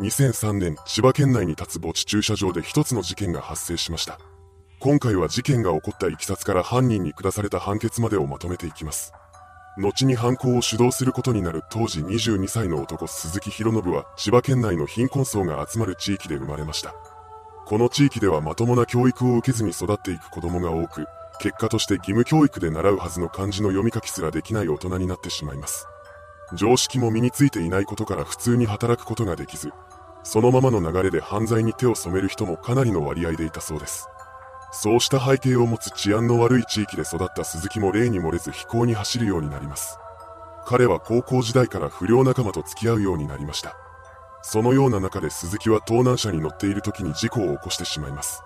2003年、千葉県内に立つ墓地駐車場で一つの事件が発生しました。今回は事件が起こった経緯から犯人に下された判決までをまとめていきます。後に犯行を主導することになる当時22歳の男鈴木博信は千葉県内の貧困層が集まる地域で生まれました。この地域ではまともな教育を受けずに育っていく子供が多く、結果として義務教育で習うはずの漢字の読み書きすらできない大人になってしまいます。常識も身についていないことから普通に働くことができず、そのままの流れで犯罪に手を染める人もかなりの割合でいたそうです。そうした背景を持つ治安の悪い地域で育った鈴木も例に漏れず飛行に走るようになります。彼は高校時代から不良仲間と付き合うようになりました。そのような中で鈴木は盗難車に乗っている時に事故を起こしてしまいます。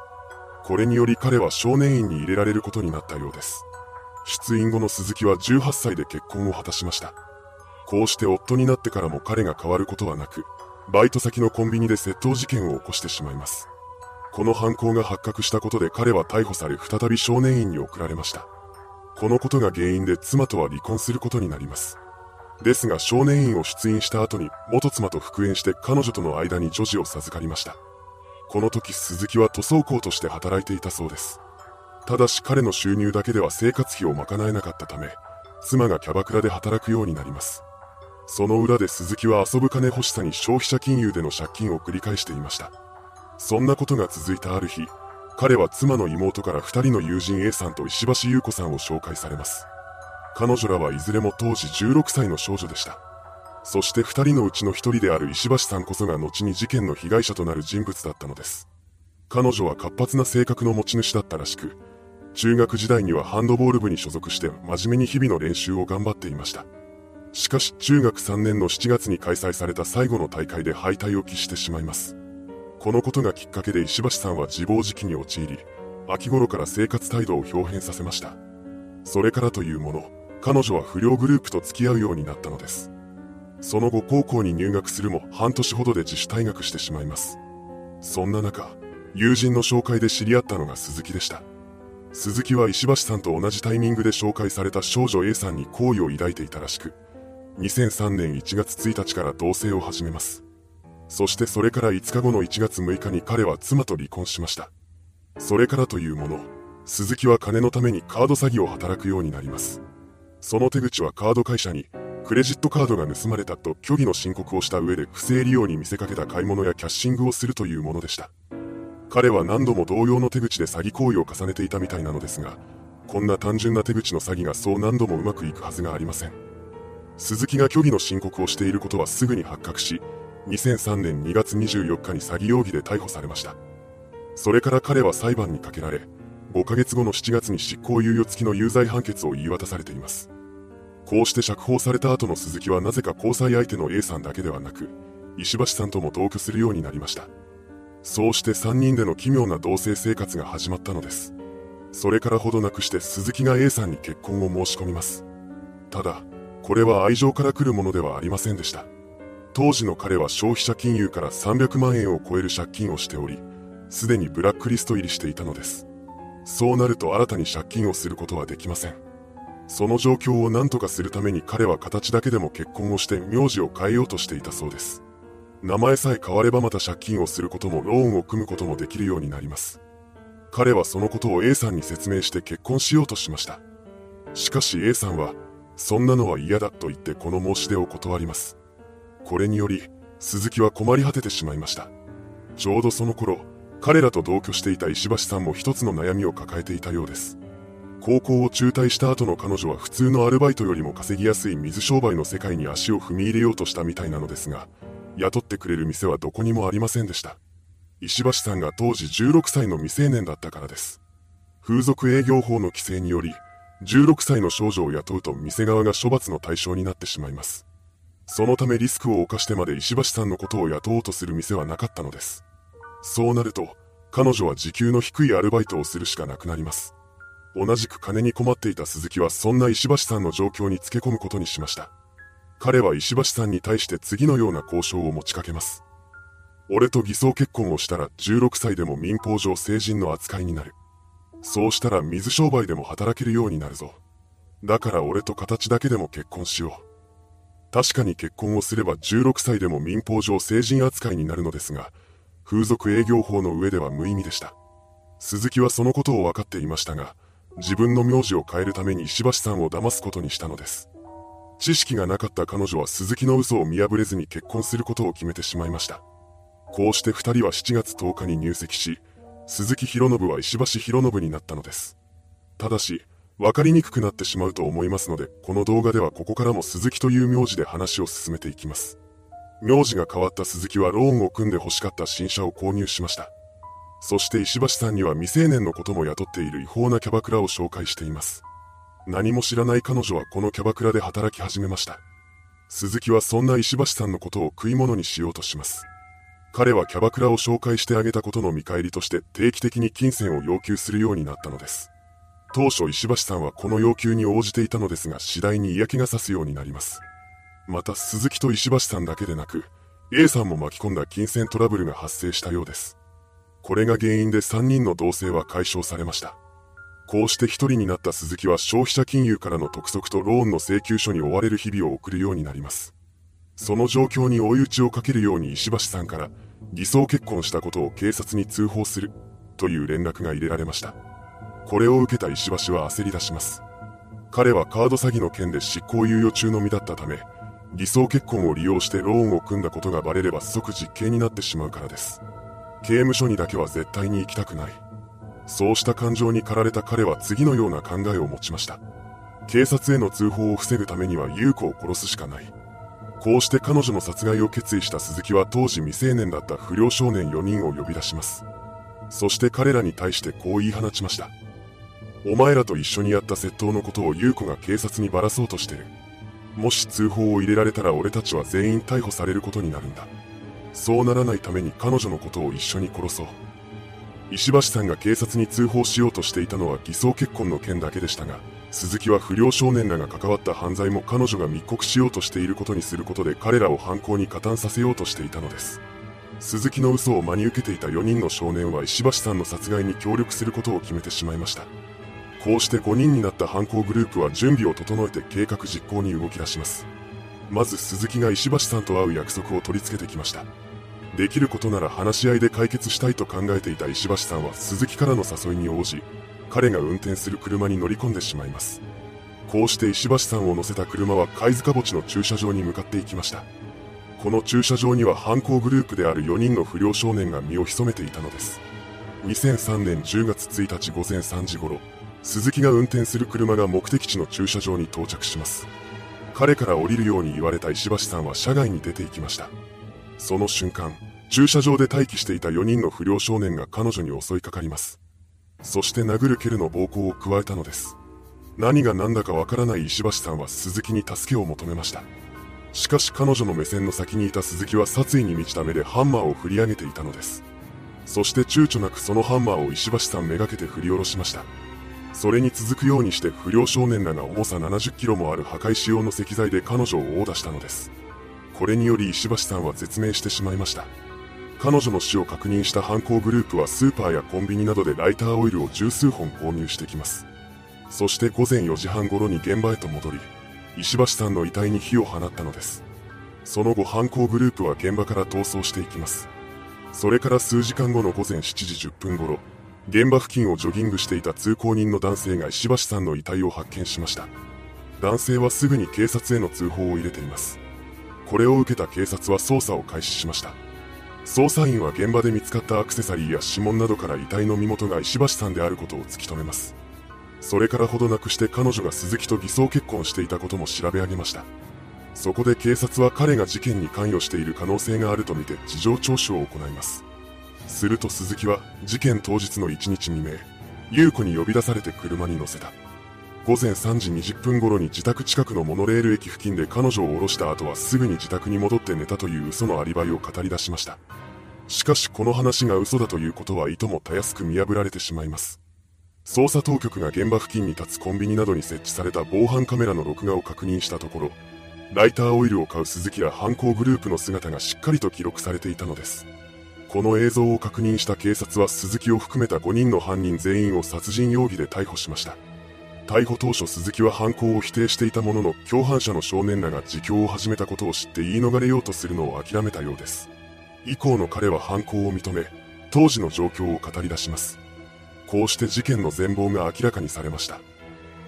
これにより彼は少年院に入れられることになったようです。出院後の鈴木は18歳で結婚を果たしました。こうして夫になってからも彼が変わることはなく、バイト先のコンビニで窃盗事件を起こしてしまいます。この犯行が発覚したことで彼は逮捕され再び少年院に送られました。このことが原因で妻とは離婚することになります。ですが少年院を出院した後に元妻と復縁して彼女との間に女児を授かりました。この時鈴木は塗装工として働いていたそうです。ただし彼の収入だけでは生活費を賄えなかったため、妻がキャバクラで働くようになります。その裏で鈴木は遊ぶ金欲しさに消費者金融での借金を繰り返していました。そんなことが続いたある日、彼は妻の妹から2人の友人 A さんと石橋優子さんを紹介されます。彼女らはいずれも当時16歳の少女でした。そして2人のうちの1人である石橋さんこそが後に事件の被害者となる人物だったのです。彼女は活発な性格の持ち主だったらしく、中学時代にはハンドボール部に所属して真面目に日々の練習を頑張っていました。しかし中学3年の7月に開催された最後の大会で敗退を喫してしまいます。このことがきっかけで石橋さんは自暴自棄に陥り、秋頃から生活態度を表変させました。それからというもの、彼女は不良グループと付き合うようになったのです。その後高校に入学するも半年ほどで自主退学してしまいます。そんな中、友人の紹介で知り合ったのが鈴木でした。鈴木は石橋さんと同じタイミングで紹介された少女 A さんに好意を抱いていたらしく、2003年1月1日から同棲を始めます。そしてそれから5日後の1月6日に彼は妻と離婚しました。それからというもの、鈴木は金のためにカード詐欺を働くようになります。その手口はカード会社に、クレジットカードが盗まれたと虚偽の申告をした上で不正利用に見せかけた買い物やキャッシングをするというものでした。彼は何度も同様の手口で詐欺行為を重ねていたみたいなのですが、こんな単純な手口の詐欺がそう何度もうまくいくはずがありません。鈴木が虚偽の申告をしていることはすぐに発覚し、2003年2月24日に詐欺容疑で逮捕されました。それから彼は裁判にかけられ、5ヶ月後の7月に執行猶予付きの有罪判決を言い渡されています。こうして釈放された後の鈴木はなぜか交際相手の A さんだけではなく、石橋さんとも同居するようになりました。そうして3人での奇妙な同棲生活が始まったのです。それからほどなくして鈴木が A さんに結婚を申し込みます。ただ、これは愛情から来るものではありませんでした。当時の彼は消費者金融から300万円を超える借金をしており、すでにブラックリスト入りしていたのです。そうなると新たに借金をすることはできません。その状況を何とかするために彼は形だけでも結婚をして名字を変えようとしていたそうです。名前さえ変わればまた借金をすることもローンを組むこともできるようになります。彼はそのことを A さんに説明して結婚しようとしました。しかし A さんは、そんなのは嫌だと言ってこの申し出を断ります。これにより、鈴木は困り果ててしまいました。ちょうどその頃、彼らと同居していた石橋さんも一つの悩みを抱えていたようです。高校を中退した後の彼女は普通のアルバイトよりも稼ぎやすい水商売の世界に足を踏み入れようとしたみたいなのですが、雇ってくれる店はどこにもありませんでした。石橋さんが当時16歳の未成年だったからです。風俗営業法の規制により、16歳の少女を雇うと店側が処罰の対象になってしまいます。そのためリスクを冒してまで石橋さんのことを雇おうとする店はなかったのです。そうなると、彼女は時給の低いアルバイトをするしかなくなります。同じく金に困っていた鈴木はそんな石橋さんの状況につけ込むことにしました。彼は石橋さんに対して次のような交渉を持ちかけます。俺と偽装結婚をしたら16歳でも民法上成人の扱いになる。そうしたら水商売でも働けるようになるぞ。だから俺と形だけでも結婚しよう。確かに結婚をすれば16歳でも民法上成人扱いになるのですが、風俗営業法の上では無意味でした。鈴木はそのことを分かっていましたが、自分の名字を変えるために石橋さんを騙すことにしたのです。知識がなかった彼女は鈴木の嘘を見破れずに結婚することを決めてしまいました。こうして二人は7月10日に入籍し、鈴木博信は石橋博信になったのです。ただし、分かりにくくなってしまうと思いますので、この動画ではここからも鈴木という名字で話を進めていきます。名字が変わった鈴木はローンを組んで欲しかった新車を購入しました。そして石橋さんには未成年のことも雇っている違法なキャバクラを紹介しています。何も知らない彼女はこのキャバクラで働き始めました。鈴木はそんな石橋さんのことを食い物にしようとします。彼はキャバクラを紹介してあげたことの見返りとして定期的に金銭を要求するようになったのです。当初石橋さんはこの要求に応じていたのですが次第に嫌気がさすようになります。また鈴木と石橋さんだけでなく A さんも巻き込んだ金銭トラブルが発生したようです。これが原因で3人の同棲は解消されました。こうして一人になった鈴木は消費者金融からの督促とローンの請求書に追われる日々を送るようになります。その状況に追い打ちをかけるように石橋さんから偽装結婚したことを警察に通報するという連絡が入れられました。これを受けた石橋は焦り出します。彼はカード詐欺の件で執行猶予中の身だったため、偽装結婚を利用してローンを組んだことがバレれば即実刑になってしまうからです。刑務所にだけは絶対に行きたくない。そうした感情に駆られた彼は次のような考えを持ちました。警察への通報を防ぐためには優子を殺すしかない。こうして彼女の殺害を決意した鈴木は当時未成年だった不良少年4人を呼び出します。そして彼らに対してこう言い放ちました。お前らと一緒にやった窃盗のことを優子が警察にばらそうとしてる。もし通報を入れられたら俺たちは全員逮捕されることになるんだ。そうならないために彼女のことを一緒に殺そう。石橋さんが警察に通報しようとしていたのは偽装結婚の件だけでしたが、鈴木は不良少年らが関わった犯罪も彼女が密告しようとしていることにすることで彼らを犯行に加担させようとしていたのです。鈴木の嘘を真に受けていた4人の少年は石橋さんの殺害に協力することを決めてしまいました。こうして5人になった犯行グループは準備を整えて計画実行に動き出します。まず鈴木が石橋さんと会う約束を取り付けてきました。できることなら話し合いで解決したいと考えていた石橋さんは鈴木からの誘いに応じ、彼が運転する車に乗り込んでしまいます。こうして石橋さんを乗せた車は貝塚墓地の駐車場に向かっていきました。この駐車場には犯行グループである4人の不良少年が身を潜めていたのです。2003年10月1日午前3時頃、鈴木が運転する車が目的地の駐車場に到着します。彼から降りるように言われた石橋さんは車外に出て行きました。その瞬間、駐車場で待機していた4人の不良少年が彼女に襲いかかります。そして殴る蹴るの暴行を加えたのです。何が何だかわからない石橋さんは鈴木に助けを求めました。しかし彼女の目線の先にいた鈴木は殺意に満ちた目でハンマーを振り上げていたのです。そして躊躇なくそのハンマーを石橋さんめがけて振り下ろしました。それに続くようにして不良少年らが重さ70キロもある破壊仕様の石材で彼女を殴打したのです。これにより石橋さんは絶命してしまいました。彼女の死を確認した犯行グループはスーパーやコンビニなどでライターオイルを十数本購入してきます。そして午前4時半頃に現場へと戻り、石橋さんの遺体に火を放ったのです。その後犯行グループは現場から逃走していきます。それから数時間後の午前7時10分頃、現場付近をジョギングしていた通行人の男性が石橋さんの遺体を発見しました。男性はすぐに警察への通報を入れています。これを受けた警察は捜査を開始しました。捜査員は現場で見つかったアクセサリーや指紋などから遺体の身元が石橋さんであることを突き止めます。それからほどなくして彼女が鈴木と偽装結婚していたことも調べ上げました。そこで警察は彼が事件に関与している可能性があるとみて事情聴取を行います。すると鈴木は事件当日の1日未明、優子に呼び出されて車に乗せた。午前3時20分頃に自宅近くのモノレール駅付近で彼女を降ろした後はすぐに自宅に戻って寝たという嘘のアリバイを語り出しました。しかしこの話が嘘だということはいともたやすく見破られてしまいます。捜査当局が現場付近に立つコンビニなどに設置された防犯カメラの録画を確認したところ、ライターオイルを買う鈴木や犯行グループの姿がしっかりと記録されていたのです。この映像を確認した警察は鈴木を含めた5人の犯人全員を殺人容疑で逮捕しました。逮捕当初鈴木は犯行を否定していたものの共犯者の少年らが自供を始めたことを知って言い逃れようとするのを諦めたようです。以降の彼は犯行を認め当時の状況を語り出します。こうして事件の全貌が明らかにされました。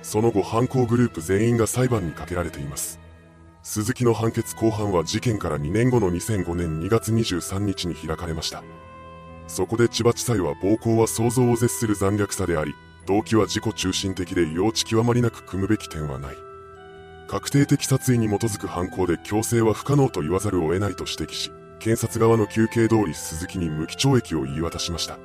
その後犯行グループ全員が裁判にかけられています。鈴木の判決公判は事件から2年後の2005年2月23日に開かれました。そこで千葉地裁は暴行は想像を絶する残虐さであり動機は自己中心的で幼稚極まりなく組むべき点はない。確定的殺意に基づく犯行で強制は不可能と言わざるを得ないと指摘し検察側の求刑通り鈴木に無期懲役を言い渡しました。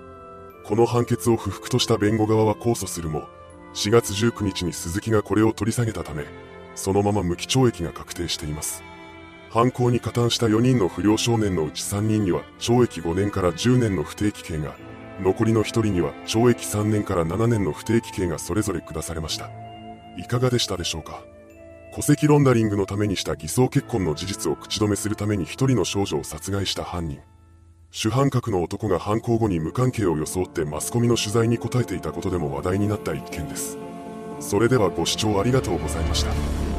この判決を不服とした弁護側は控訴するも4月19日に鈴木がこれを取り下げたためそのまま無期懲役が確定しています。犯行に加担した4人の不良少年のうち3人には懲役5年から10年の不定期刑が残りの1人には懲役3年から7年の不定期刑がそれぞれ下されました。いかがでしたでしょうか？戸籍ロンダリングのためにした偽装結婚の事実を口止めするために一人の少女を殺害した犯人。主犯格の男が犯行後に無関係を装ってマスコミの取材に答えていたことでも話題になった一件です。それではご視聴ありがとうございました。